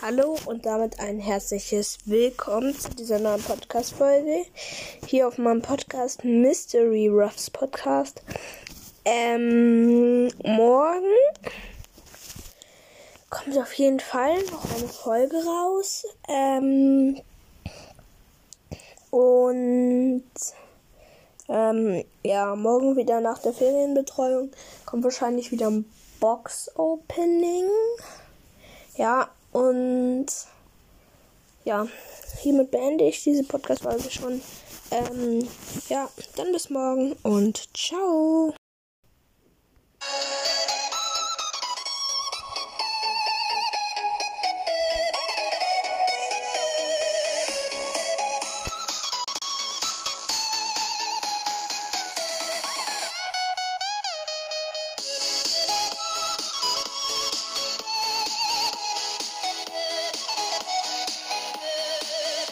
Hallo und damit ein herzliches Willkommen zu dieser neuen Podcast-Folge hier auf meinem Podcast Mystery Ruffs Podcast. Ähm, morgen kommt auf jeden Fall noch eine Folge raus. Ähm, und ähm, ja, morgen wieder nach der Ferienbetreuung kommt wahrscheinlich wieder ein Box-Opening. Ja, und ja, hiermit beende ich diese Podcast-Folge schon. Ähm, ja, dann bis morgen und ciao.